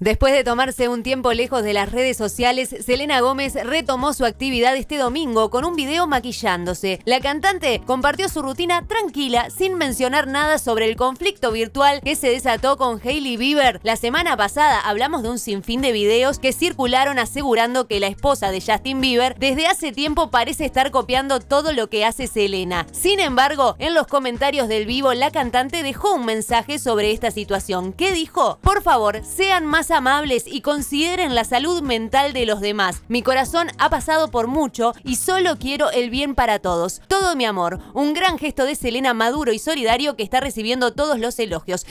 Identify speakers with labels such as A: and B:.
A: Después de tomarse un tiempo lejos de las redes sociales, Selena Gómez retomó su actividad este domingo con un video maquillándose. La cantante compartió su rutina tranquila, sin mencionar nada sobre el conflicto virtual que se desató con Hailey Bieber. La semana pasada hablamos de un sinfín de videos que circularon asegurando que la esposa de Justin Bieber desde hace tiempo parece estar copiando todo lo que hace Selena. Sin embargo, en los comentarios del vivo, la cantante dejó un mensaje sobre esta situación. ¿Qué dijo? Por favor, sean más amables y consideren la salud mental de los demás. Mi corazón ha pasado por mucho y solo quiero el bien para todos. Todo mi amor. Un gran gesto de Selena maduro y solidario que está recibiendo todos los elogios.